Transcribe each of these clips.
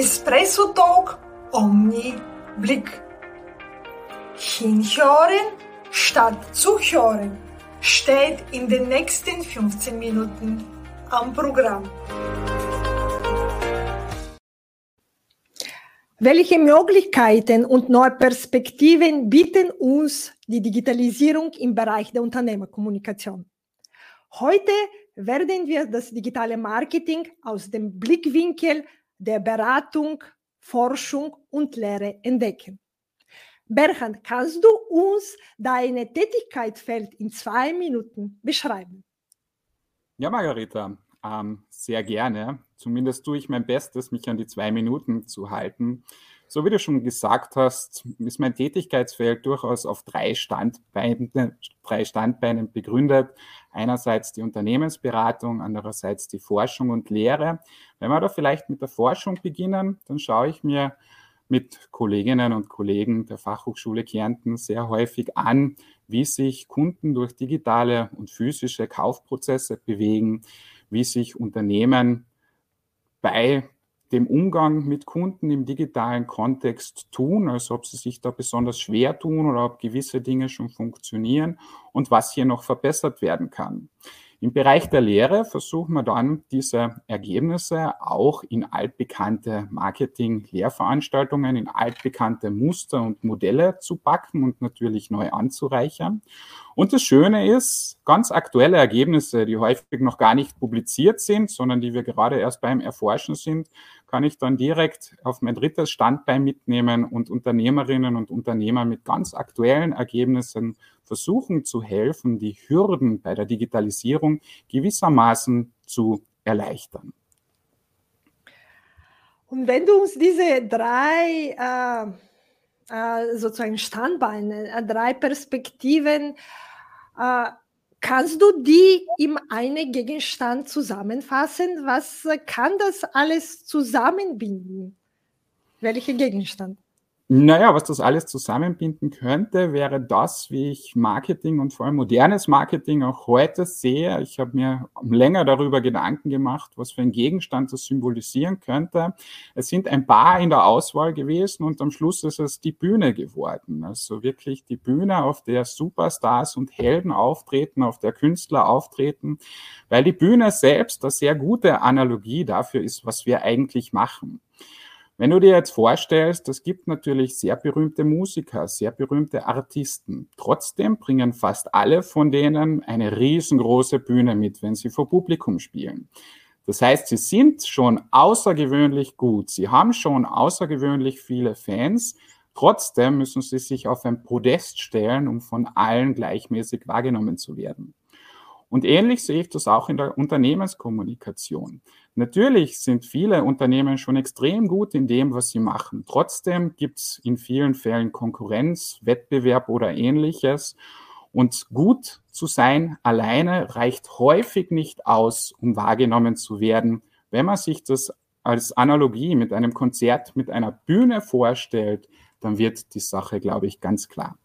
Espresso Talk Omni Blick. Hinhören statt zuhören steht in den nächsten 15 Minuten am Programm. Welche Möglichkeiten und neue Perspektiven bieten uns die Digitalisierung im Bereich der Unternehmerkommunikation? Heute werden wir das digitale Marketing aus dem Blickwinkel der Beratung, Forschung und Lehre entdecken. Berhard, kannst du uns deine Tätigkeitsfeld in zwei Minuten beschreiben? Ja, Margarita, ähm, sehr gerne. Zumindest tue ich mein Bestes, mich an die zwei Minuten zu halten. So wie du schon gesagt hast, ist mein Tätigkeitsfeld durchaus auf drei Standbeinen, drei Standbeinen begründet. Einerseits die Unternehmensberatung, andererseits die Forschung und Lehre. Wenn wir da vielleicht mit der Forschung beginnen, dann schaue ich mir mit Kolleginnen und Kollegen der Fachhochschule Kärnten sehr häufig an, wie sich Kunden durch digitale und physische Kaufprozesse bewegen, wie sich Unternehmen bei dem Umgang mit Kunden im digitalen Kontext tun, also ob sie sich da besonders schwer tun oder ob gewisse Dinge schon funktionieren und was hier noch verbessert werden kann. Im Bereich der Lehre versuchen wir dann diese Ergebnisse auch in altbekannte Marketing-Lehrveranstaltungen, in altbekannte Muster und Modelle zu packen und natürlich neu anzureichern. Und das Schöne ist, ganz aktuelle Ergebnisse, die häufig noch gar nicht publiziert sind, sondern die wir gerade erst beim Erforschen sind, kann ich dann direkt auf mein drittes Standbein mitnehmen und Unternehmerinnen und Unternehmer mit ganz aktuellen Ergebnissen versuchen zu helfen, die Hürden bei der Digitalisierung gewissermaßen zu erleichtern. Und wenn du uns diese drei äh, äh, sozusagen Standbeine, äh, drei Perspektiven, äh, kannst du die in einen Gegenstand zusammenfassen? Was kann das alles zusammenbinden? Welcher Gegenstand? Naja, was das alles zusammenbinden könnte, wäre das, wie ich Marketing und vor allem modernes Marketing auch heute sehe. Ich habe mir länger darüber Gedanken gemacht, was für ein Gegenstand das symbolisieren könnte. Es sind ein paar in der Auswahl gewesen und am Schluss ist es die Bühne geworden. Also wirklich die Bühne, auf der Superstars und Helden auftreten, auf der Künstler auftreten, weil die Bühne selbst eine sehr gute Analogie dafür ist, was wir eigentlich machen. Wenn du dir jetzt vorstellst, es gibt natürlich sehr berühmte Musiker, sehr berühmte Artisten. Trotzdem bringen fast alle von denen eine riesengroße Bühne mit, wenn sie vor Publikum spielen. Das heißt, sie sind schon außergewöhnlich gut. Sie haben schon außergewöhnlich viele Fans. Trotzdem müssen sie sich auf ein Podest stellen, um von allen gleichmäßig wahrgenommen zu werden. Und ähnlich sehe ich das auch in der Unternehmenskommunikation. Natürlich sind viele Unternehmen schon extrem gut in dem, was sie machen. Trotzdem gibt es in vielen Fällen Konkurrenz, Wettbewerb oder ähnliches. Und gut zu sein alleine reicht häufig nicht aus, um wahrgenommen zu werden. Wenn man sich das als Analogie mit einem Konzert, mit einer Bühne vorstellt, dann wird die Sache, glaube ich, ganz klar.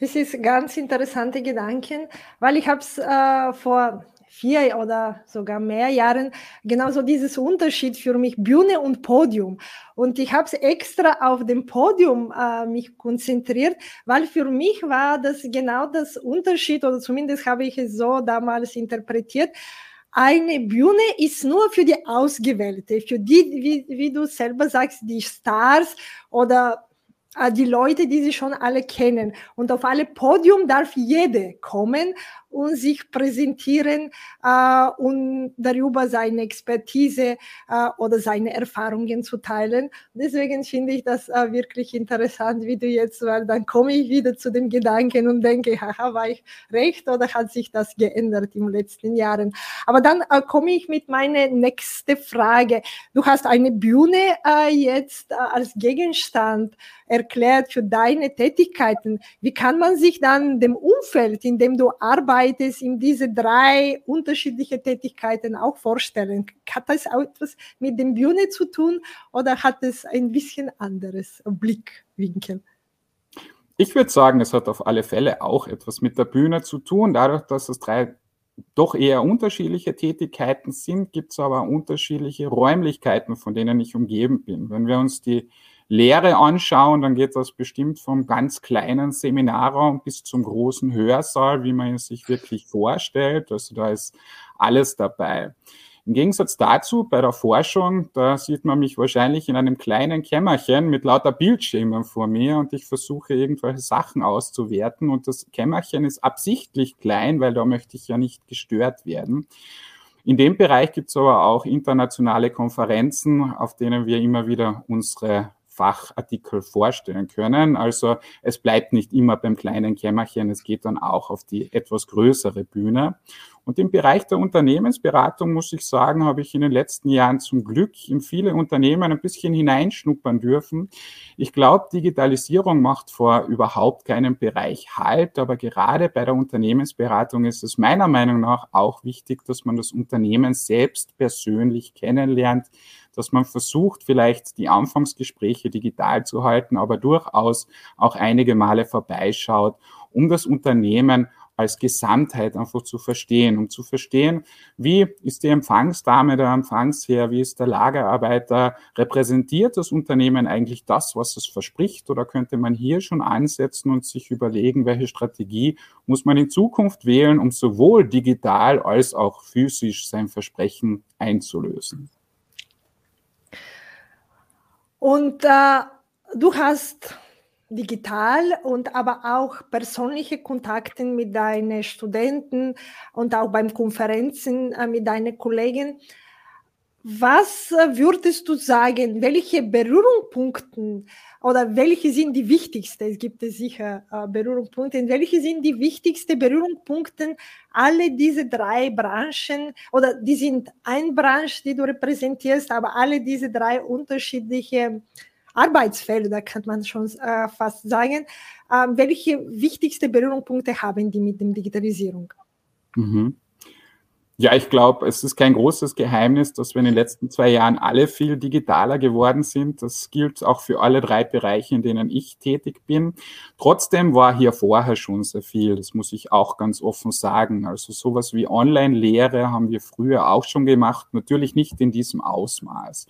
Das ist ganz interessante Gedanken, weil ich habe es äh, vor vier oder sogar mehr Jahren genauso dieses Unterschied für mich Bühne und Podium und ich habe es extra auf dem Podium äh, mich konzentriert, weil für mich war das genau das Unterschied oder zumindest habe ich es so damals interpretiert. Eine Bühne ist nur für die Ausgewählte, für die, wie, wie du selber sagst, die Stars oder die Leute, die sie schon alle kennen. Und auf alle Podium darf jede kommen und sich präsentieren äh, und darüber seine Expertise äh, oder seine Erfahrungen zu teilen. Deswegen finde ich das äh, wirklich interessant, wie du jetzt, weil dann komme ich wieder zu dem Gedanken und denke, haha, war ich recht oder hat sich das geändert in den letzten Jahren? Aber dann äh, komme ich mit meiner nächsten Frage. Du hast eine Bühne äh, jetzt äh, als Gegenstand erklärt für deine Tätigkeiten. Wie kann man sich dann dem Umfeld, in dem du arbeitest, arbeitest, in diese drei unterschiedliche Tätigkeiten auch vorstellen. Hat das auch etwas mit dem Bühne zu tun oder hat es ein bisschen anderes Blickwinkel? Ich würde sagen, es hat auf alle Fälle auch etwas mit der Bühne zu tun, dadurch, dass es drei doch eher unterschiedliche Tätigkeiten sind, gibt es aber unterschiedliche Räumlichkeiten, von denen ich umgeben bin. Wenn wir uns die Lehre anschauen, dann geht das bestimmt vom ganz kleinen Seminarraum bis zum großen Hörsaal, wie man es sich wirklich vorstellt. Also da ist alles dabei. Im Gegensatz dazu, bei der Forschung, da sieht man mich wahrscheinlich in einem kleinen Kämmerchen mit lauter Bildschirmen vor mir und ich versuche irgendwelche Sachen auszuwerten und das Kämmerchen ist absichtlich klein, weil da möchte ich ja nicht gestört werden. In dem Bereich gibt es aber auch internationale Konferenzen, auf denen wir immer wieder unsere Fachartikel vorstellen können. Also es bleibt nicht immer beim kleinen Kämmerchen, es geht dann auch auf die etwas größere Bühne. Und im Bereich der Unternehmensberatung muss ich sagen, habe ich in den letzten Jahren zum Glück in viele Unternehmen ein bisschen hineinschnuppern dürfen. Ich glaube, Digitalisierung macht vor überhaupt keinem Bereich Halt, aber gerade bei der Unternehmensberatung ist es meiner Meinung nach auch wichtig, dass man das Unternehmen selbst persönlich kennenlernt, dass man versucht, vielleicht die Anfangsgespräche digital zu halten, aber durchaus auch einige Male vorbeischaut, um das Unternehmen als Gesamtheit einfach zu verstehen, um zu verstehen, wie ist die Empfangsdame, der Empfangsherr, wie ist der Lagerarbeiter, repräsentiert das Unternehmen eigentlich das, was es verspricht oder könnte man hier schon ansetzen und sich überlegen, welche Strategie muss man in Zukunft wählen, um sowohl digital als auch physisch sein Versprechen einzulösen. Und äh, du hast digital und aber auch persönliche Kontakte mit deinen Studenten und auch beim Konferenzen äh, mit deinen Kollegen. Was äh, würdest du sagen, welche Berührungspunkte oder welche sind die wichtigsten? Es gibt sicher äh, Berührungspunkte. Welche sind die wichtigsten Berührungspunkte? Alle diese drei Branchen oder die sind ein Branche, die du repräsentierst, aber alle diese drei unterschiedliche Arbeitsfelder, kann man schon äh, fast sagen. Äh, welche wichtigsten Berührungspunkte haben die mit der Digitalisierung? Mhm. Ja, ich glaube, es ist kein großes Geheimnis, dass wir in den letzten zwei Jahren alle viel digitaler geworden sind. Das gilt auch für alle drei Bereiche, in denen ich tätig bin. Trotzdem war hier vorher schon sehr viel. Das muss ich auch ganz offen sagen. Also sowas wie Online-Lehre haben wir früher auch schon gemacht. Natürlich nicht in diesem Ausmaß.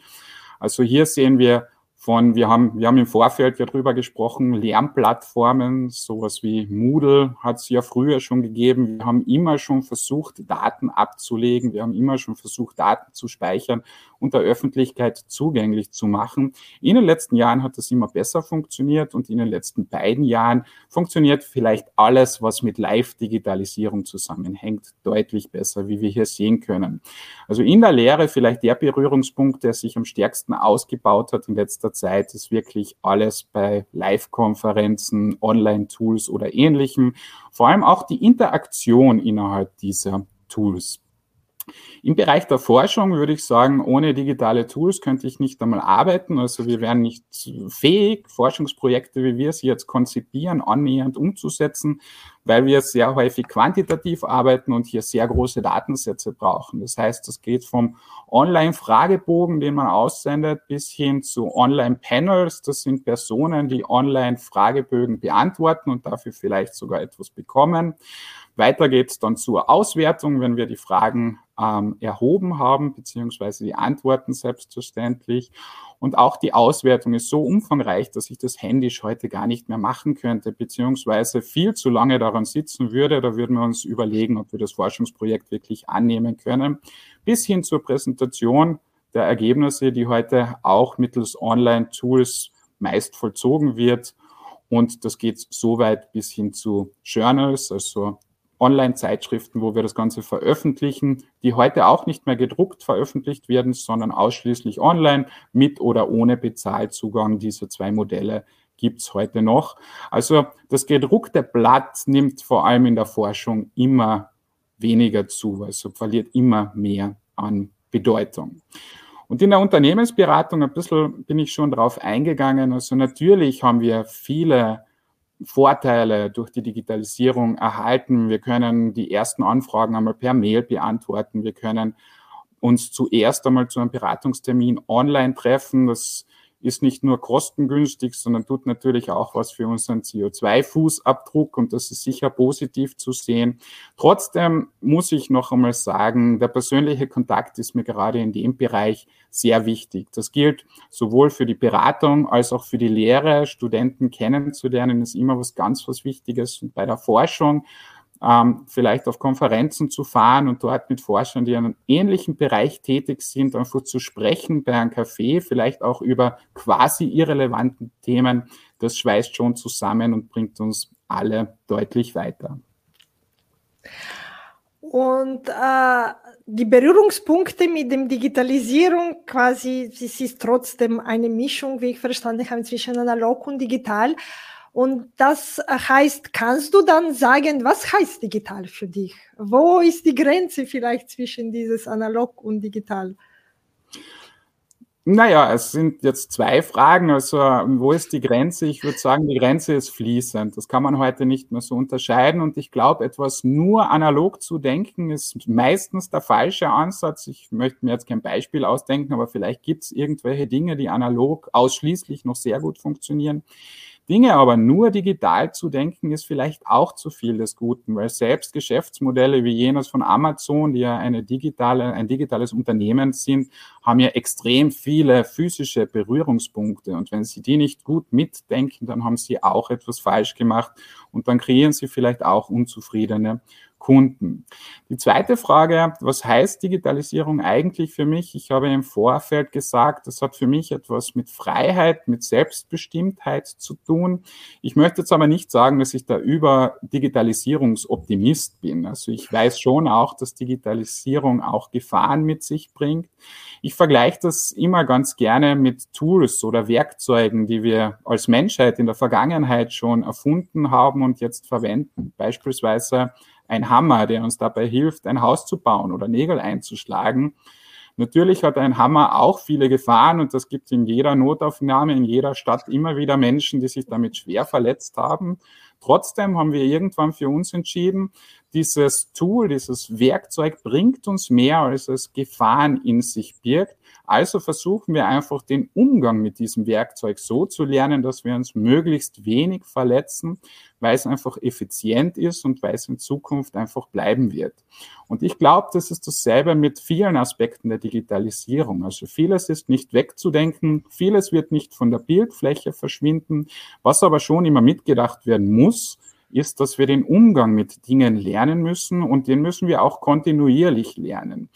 Also hier sehen wir von, wir haben, wir haben im Vorfeld ja drüber gesprochen, Lernplattformen, sowas wie Moodle hat es ja früher schon gegeben. Wir haben immer schon versucht, Daten abzulegen. Wir haben immer schon versucht, Daten zu speichern und der Öffentlichkeit zugänglich zu machen. In den letzten Jahren hat das immer besser funktioniert und in den letzten beiden Jahren funktioniert vielleicht alles, was mit Live-Digitalisierung zusammenhängt, deutlich besser, wie wir hier sehen können. Also in der Lehre vielleicht der Berührungspunkt, der sich am stärksten ausgebaut hat in letzter Zeit ist wirklich alles bei Live-Konferenzen, Online-Tools oder ähnlichem. Vor allem auch die Interaktion innerhalb dieser Tools. Im Bereich der Forschung würde ich sagen, ohne digitale Tools könnte ich nicht einmal arbeiten. Also wir wären nicht fähig, Forschungsprojekte, wie wir sie jetzt konzipieren, annähernd umzusetzen, weil wir sehr häufig quantitativ arbeiten und hier sehr große Datensätze brauchen. Das heißt, das geht vom Online-Fragebogen, den man aussendet, bis hin zu Online-Panels. Das sind Personen, die Online-Fragebögen beantworten und dafür vielleicht sogar etwas bekommen. Weiter geht es dann zur Auswertung, wenn wir die Fragen ähm, erhoben haben, beziehungsweise die Antworten selbstverständlich. Und auch die Auswertung ist so umfangreich, dass ich das händisch heute gar nicht mehr machen könnte, beziehungsweise viel zu lange daran sitzen würde. Da würden wir uns überlegen, ob wir das Forschungsprojekt wirklich annehmen können. Bis hin zur Präsentation der Ergebnisse, die heute auch mittels Online-Tools meist vollzogen wird. Und das geht so weit bis hin zu Journals, also Online-Zeitschriften, wo wir das Ganze veröffentlichen, die heute auch nicht mehr gedruckt veröffentlicht werden, sondern ausschließlich online mit oder ohne Bezahlzugang. Diese zwei Modelle gibt es heute noch. Also das gedruckte Blatt nimmt vor allem in der Forschung immer weniger zu, also verliert immer mehr an Bedeutung. Und in der Unternehmensberatung ein bisschen bin ich schon darauf eingegangen. Also natürlich haben wir viele Vorteile durch die Digitalisierung erhalten. Wir können die ersten Anfragen einmal per Mail beantworten. Wir können uns zuerst einmal zu einem Beratungstermin online treffen. Das ist nicht nur kostengünstig, sondern tut natürlich auch was für unseren CO2-Fußabdruck und das ist sicher positiv zu sehen. Trotzdem muss ich noch einmal sagen, der persönliche Kontakt ist mir gerade in dem Bereich sehr wichtig. Das gilt sowohl für die Beratung als auch für die Lehre. Studenten kennenzulernen ist immer was ganz was Wichtiges. Und bei der Forschung ähm, vielleicht auf Konferenzen zu fahren und dort mit Forschern, die in einem ähnlichen Bereich tätig sind, einfach zu sprechen bei einem Café, vielleicht auch über quasi irrelevanten Themen, das schweißt schon zusammen und bringt uns alle deutlich weiter. Und äh, die Berührungspunkte mit dem Digitalisierung quasi, es ist trotzdem eine Mischung, wie ich verstanden habe, zwischen analog und digital. Und das heißt, kannst du dann sagen, was heißt digital für dich? Wo ist die Grenze vielleicht zwischen dieses analog und digital? Naja, es sind jetzt zwei Fragen. Also, wo ist die Grenze? Ich würde sagen, die Grenze ist fließend. Das kann man heute nicht mehr so unterscheiden. Und ich glaube, etwas nur analog zu denken, ist meistens der falsche Ansatz. Ich möchte mir jetzt kein Beispiel ausdenken, aber vielleicht gibt es irgendwelche Dinge, die analog ausschließlich noch sehr gut funktionieren. Dinge aber nur digital zu denken, ist vielleicht auch zu viel des Guten, weil selbst Geschäftsmodelle wie jenes von Amazon, die ja eine digitale, ein digitales Unternehmen sind, haben ja extrem viele physische Berührungspunkte. Und wenn Sie die nicht gut mitdenken, dann haben Sie auch etwas falsch gemacht und dann kreieren Sie vielleicht auch unzufriedene Kunden. Die zweite Frage, was heißt Digitalisierung eigentlich für mich? Ich habe im Vorfeld gesagt, das hat für mich etwas mit Freiheit, mit Selbstbestimmtheit zu tun. Ich möchte jetzt aber nicht sagen, dass ich da über Digitalisierungsoptimist bin. Also ich weiß schon auch, dass Digitalisierung auch Gefahren mit sich bringt. Ich vergleiche das immer ganz gerne mit Tools oder Werkzeugen, die wir als Menschheit in der Vergangenheit schon erfunden haben und jetzt verwenden. Beispielsweise ein Hammer, der uns dabei hilft, ein Haus zu bauen oder Nägel einzuschlagen. Natürlich hat ein Hammer auch viele Gefahren und das gibt in jeder Notaufnahme, in jeder Stadt immer wieder Menschen, die sich damit schwer verletzt haben. Trotzdem haben wir irgendwann für uns entschieden, dieses Tool, dieses Werkzeug bringt uns mehr, als es Gefahren in sich birgt. Also versuchen wir einfach den Umgang mit diesem Werkzeug so zu lernen, dass wir uns möglichst wenig verletzen, weil es einfach effizient ist und weil es in Zukunft einfach bleiben wird. Und ich glaube, das ist dasselbe mit vielen Aspekten der Digitalisierung. Also vieles ist nicht wegzudenken, vieles wird nicht von der Bildfläche verschwinden. Was aber schon immer mitgedacht werden muss, ist, dass wir den Umgang mit Dingen lernen müssen und den müssen wir auch kontinuierlich lernen.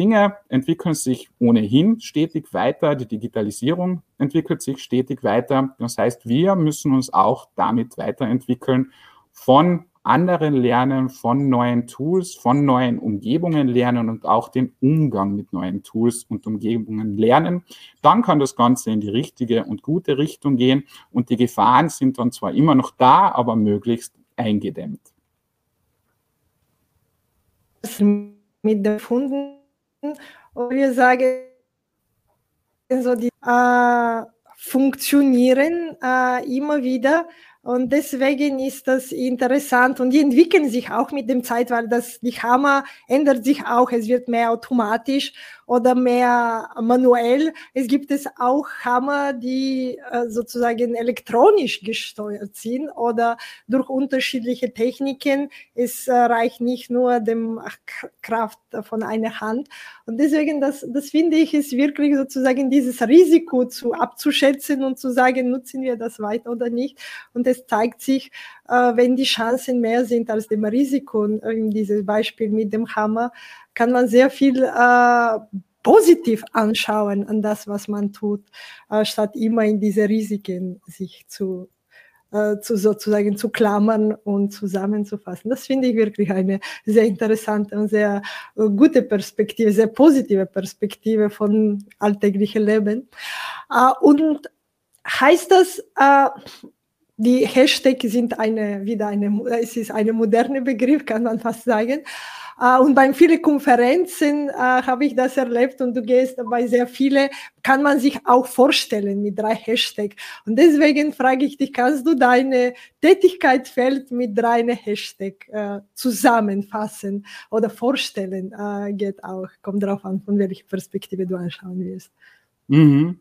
Dinge entwickeln sich ohnehin stetig weiter, die Digitalisierung entwickelt sich stetig weiter. Das heißt, wir müssen uns auch damit weiterentwickeln, von anderen lernen, von neuen Tools, von neuen Umgebungen lernen und auch den Umgang mit neuen Tools und Umgebungen lernen. Dann kann das Ganze in die richtige und gute Richtung gehen und die Gefahren sind dann zwar immer noch da, aber möglichst eingedämmt. Mit den Funden, und wir sagen, so die äh, funktionieren äh, immer wieder und deswegen ist das interessant und die entwickeln sich auch mit dem Zeit, weil das, die Hammer ändert sich auch. Es wird mehr automatisch oder mehr manuell. Es gibt es auch Hammer, die äh, sozusagen elektronisch gesteuert sind oder durch unterschiedliche Techniken. Es äh, reicht nicht nur dem Kraft von einer Hand. Und deswegen, das, das finde ich, ist wirklich sozusagen dieses Risiko zu abzuschätzen und zu sagen, nutzen wir das weiter oder nicht. Und es zeigt sich, äh, wenn die Chancen mehr sind als dem Risiko, in diesem Beispiel mit dem Hammer, kann man sehr viel äh, positiv anschauen an das, was man tut, äh, statt immer in diese Risiken sich zu äh, zu sozusagen zu klammern und zusammenzufassen. Das finde ich wirklich eine sehr interessante und sehr äh, gute Perspektive, sehr positive Perspektive von alltäglichem Leben. Äh, und heißt das, die Hashtags sind eine, wieder eine, es ist eine moderne Begriff, kann man fast sagen. Uh, und bei vielen Konferenzen uh, habe ich das erlebt und du gehst bei sehr vielen, kann man sich auch vorstellen mit drei Hashtags. Und deswegen frage ich dich, kannst du deine Tätigkeitsfeld mit drei Hashtags uh, zusammenfassen oder vorstellen? geht auch, kommt drauf an, von welcher Perspektive du anschauen willst. Mhm.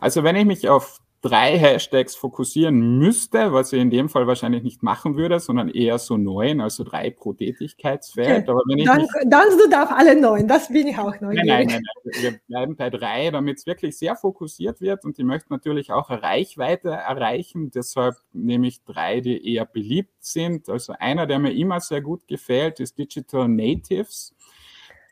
Also wenn ich mich auf drei Hashtags fokussieren müsste, was ich in dem Fall wahrscheinlich nicht machen würde, sondern eher so neun, also drei pro Tätigkeitsfeld. Okay. Aber wenn ich dann, mich, dann du darf alle neun, das bin ich auch neugierig. Nein, nein, nein, nein. wir bleiben bei drei, damit es wirklich sehr fokussiert wird und ich möchte natürlich auch eine Reichweite erreichen, deshalb nehme ich drei, die eher beliebt sind. Also einer, der mir immer sehr gut gefällt, ist Digital Natives.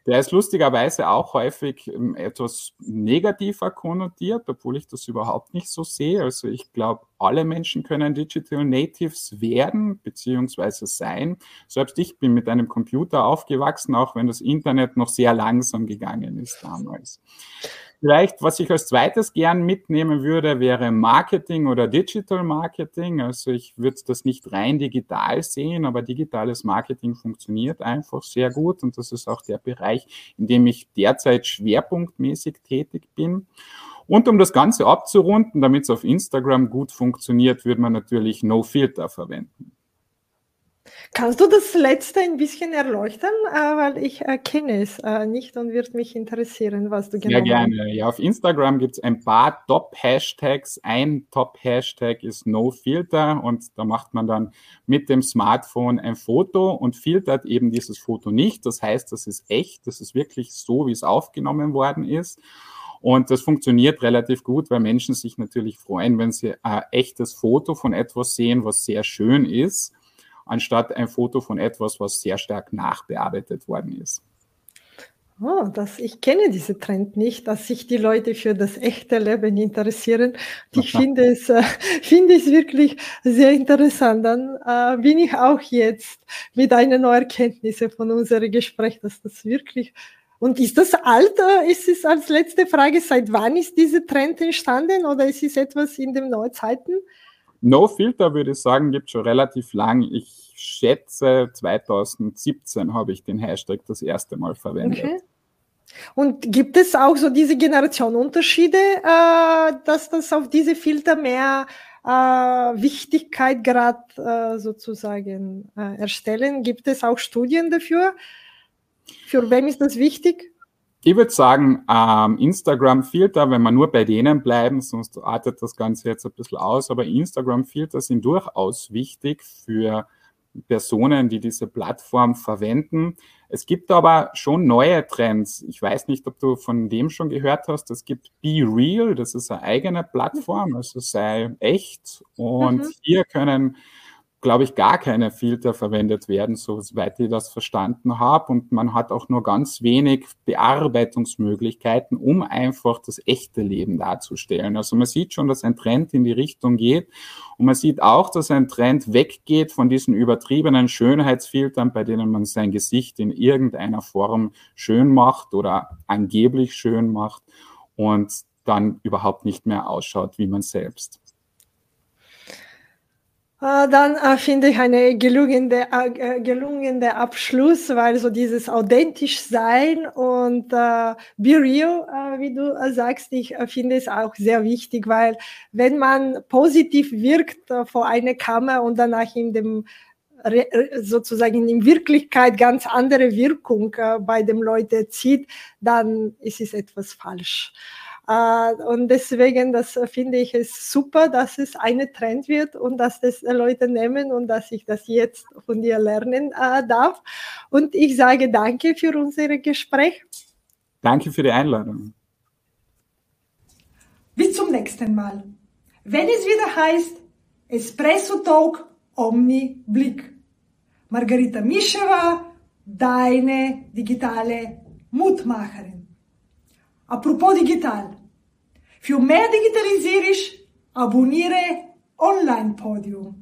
Der ist lustigerweise auch häufig ähm, etwas negativer konnotiert, obwohl ich das überhaupt nicht so sehe. Also ich glaube, alle Menschen können Digital Natives werden bzw. sein. Selbst ich bin mit einem Computer aufgewachsen, auch wenn das Internet noch sehr langsam gegangen ist damals. Vielleicht, was ich als zweites gern mitnehmen würde, wäre Marketing oder Digital Marketing. Also ich würde das nicht rein digital sehen, aber digitales Marketing funktioniert einfach sehr gut und das ist auch der Bereich, in dem ich derzeit schwerpunktmäßig tätig bin. Und um das Ganze abzurunden, damit es auf Instagram gut funktioniert, würde man natürlich No Filter verwenden. Kannst du das letzte ein bisschen erleuchten? Äh, weil ich äh, kenne es äh, nicht und wird mich interessieren, was du genau Sehr gerne. Ja, auf Instagram gibt es ein paar Top-Hashtags. Ein Top-Hashtag ist No-Filter und da macht man dann mit dem Smartphone ein Foto und filtert eben dieses Foto nicht. Das heißt, das ist echt, das ist wirklich so, wie es aufgenommen worden ist. Und das funktioniert relativ gut, weil Menschen sich natürlich freuen, wenn sie ein echtes Foto von etwas sehen, was sehr schön ist anstatt ein Foto von etwas, was sehr stark nachbearbeitet worden ist. Oh, das, ich kenne diesen Trend nicht, dass sich die Leute für das echte Leben interessieren. Ich finde es, äh, finde es wirklich sehr interessant. Dann äh, bin ich auch jetzt mit einer neuen Erkenntnis von unserem Gespräch, dass das wirklich und ist das alt? Ist es als letzte Frage, seit wann ist dieser Trend entstanden oder ist es etwas in den Neuzeiten? No Filter würde ich sagen, gibt schon relativ lang. Ich schätze, 2017 habe ich den Hashtag das erste Mal verwendet. Okay. Und gibt es auch so diese Generationenunterschiede, äh, dass das auf diese Filter mehr äh, Wichtigkeit gerade äh, sozusagen äh, erstellen? Gibt es auch Studien dafür? Für wem ist das wichtig? Ich würde sagen, ähm, Instagram-Filter, wenn wir nur bei denen bleiben, sonst artet das Ganze jetzt ein bisschen aus, aber Instagram-Filter sind durchaus wichtig für Personen, die diese Plattform verwenden. Es gibt aber schon neue Trends. Ich weiß nicht, ob du von dem schon gehört hast. Es gibt Be Real, das ist eine eigene Plattform, also sei echt. Und mhm. hier können glaube ich, gar keine Filter verwendet werden, soweit ich das verstanden habe. Und man hat auch nur ganz wenig Bearbeitungsmöglichkeiten, um einfach das echte Leben darzustellen. Also man sieht schon, dass ein Trend in die Richtung geht. Und man sieht auch, dass ein Trend weggeht von diesen übertriebenen Schönheitsfiltern, bei denen man sein Gesicht in irgendeiner Form schön macht oder angeblich schön macht und dann überhaupt nicht mehr ausschaut wie man selbst. Äh, dann äh, finde ich eine gelungene, äh, gelungene Abschluss, weil so dieses authentisch sein und äh, be real, äh, wie du äh, sagst, ich finde es auch sehr wichtig, weil wenn man positiv wirkt vor einer Kamera und danach in dem sozusagen in Wirklichkeit ganz andere Wirkung bei den Leuten zieht, dann ist es etwas falsch. Äh, und deswegen, das äh, finde ich es super, dass es eine Trend wird und dass das Leute nehmen und dass ich das jetzt von dir lernen äh, darf. Und ich sage danke für unser Gespräch. Danke für die Einladung. Bis zum nächsten Mal. Wenn es wieder heißt Espresso Talk Omni Blick. Margarita Mischewa, deine digitale Mutmacherin. Apropos digital. Für mehr Digitalisierung abonniere Online Podium.